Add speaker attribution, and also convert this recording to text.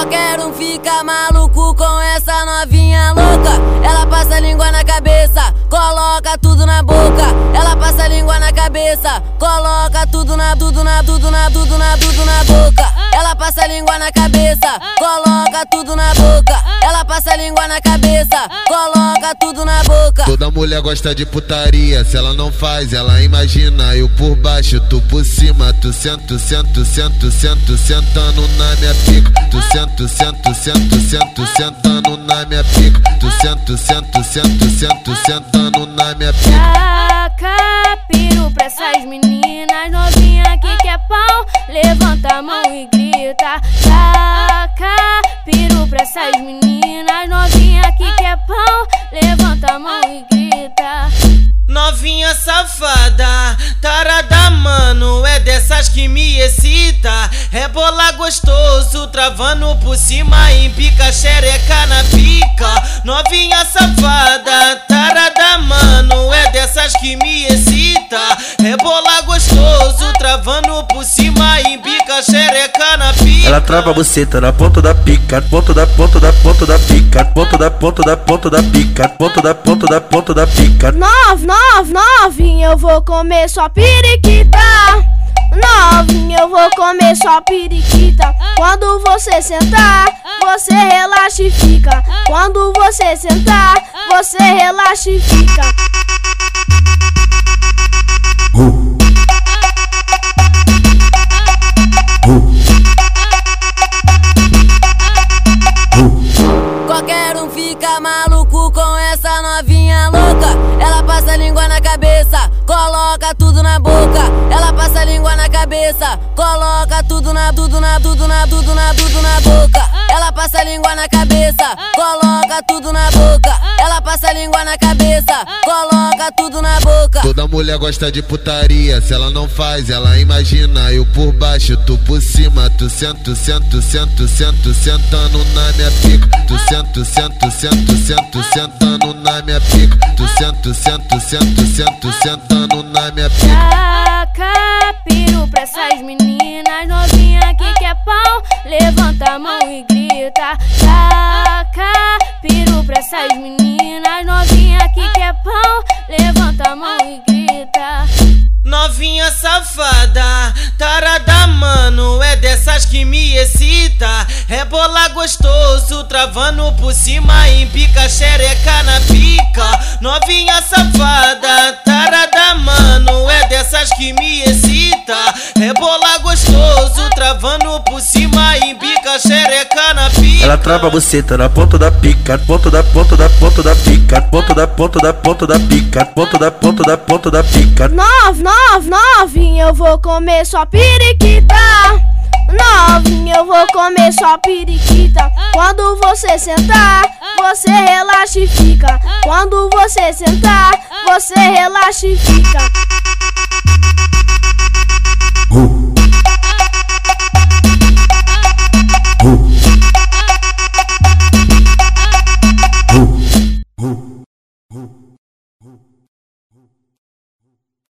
Speaker 1: Qualquer um fica maluco com essa novinha louca. Ela passa a língua na cabeça, coloca tudo na boca. Ela passa a língua na cabeça, coloca tudo na, tudo na, tudo na, tudo na, tudo na boca. Ela passa a língua na cabeça, coloca tudo na boca. Ela passa a língua na cabeça, coloca tudo na boca.
Speaker 2: Toda mulher gosta de putaria, se ela não faz, ela imagina. Eu por baixo, tu por cima, tu sento, sento, sento, sento, sentando na minha pica. Tu sento, sento, sento, sento, sentando na minha pica. Tu sento, sento, sento, sento, sentando na minha pica.
Speaker 3: Taca piro pra essas meninas novinhas que quer pau. Levanta a mão e grita. Taca piro pra essas meninas pau. Levanta a mão e grita.
Speaker 4: Novinha safada, tarada mano, é dessas que me excita. Rebola gostoso, travando por cima, empica xereca na pica. Novinha safada, tarada mano, é dessas que me excita. Rebola gostoso, travando por cima, xereca na pica.
Speaker 5: Ela trava você tá na ponta da pica, ponta da ponta da ponta da pica, ponta da ponta da ponta da pica, ponta da ponta da ponta da pica.
Speaker 3: Nove, nove, novinha, eu vou comer sua periquita. Novinha, eu vou comer sua periquita. Quando você sentar, você relaxa e fica. Quando você sentar, você relaxa e fica.
Speaker 1: Cabeça, coloca tudo na, tudo na, tudo na, tudo na, tudo na boca. Ela passa a língua na cabeça, coloca tudo na boca. Ela passa a língua na cabeça, coloca tudo na boca.
Speaker 2: Toda mulher gosta de putaria, se ela não faz, ela imagina. Eu por baixo, tu por cima, tu sento, sento, sento, sento, sentando na minha pica. Tu sento, sento, sento, sento, sentando na minha pica. Tu sento, sento, sento, sento, sentando na minha pica.
Speaker 3: Essas meninas novinhas que quer pau. Levanta a mão e grita. Taca piro pra essas meninas novinhas que quer pau. Levanta a mão e grita.
Speaker 4: Novinha safada, tarada mano, é dessas que me excita. Rebola gostoso, travando por cima, empica xereca na pica. Novinha safada, tarada travando por cima, empica xereca na pica.
Speaker 5: Ela trava você tá na ponta da pica, ponta da ponta da ponta da pica, ponta da ponta da ponta da pica, ponta da ponta da ponta da pica.
Speaker 3: Nove, nove, novinha, eu vou comer sua periquita. Novinha, eu vou comer sua periquita. Quando você sentar, você relaxa e fica. Quando você sentar, você relaxa e fica.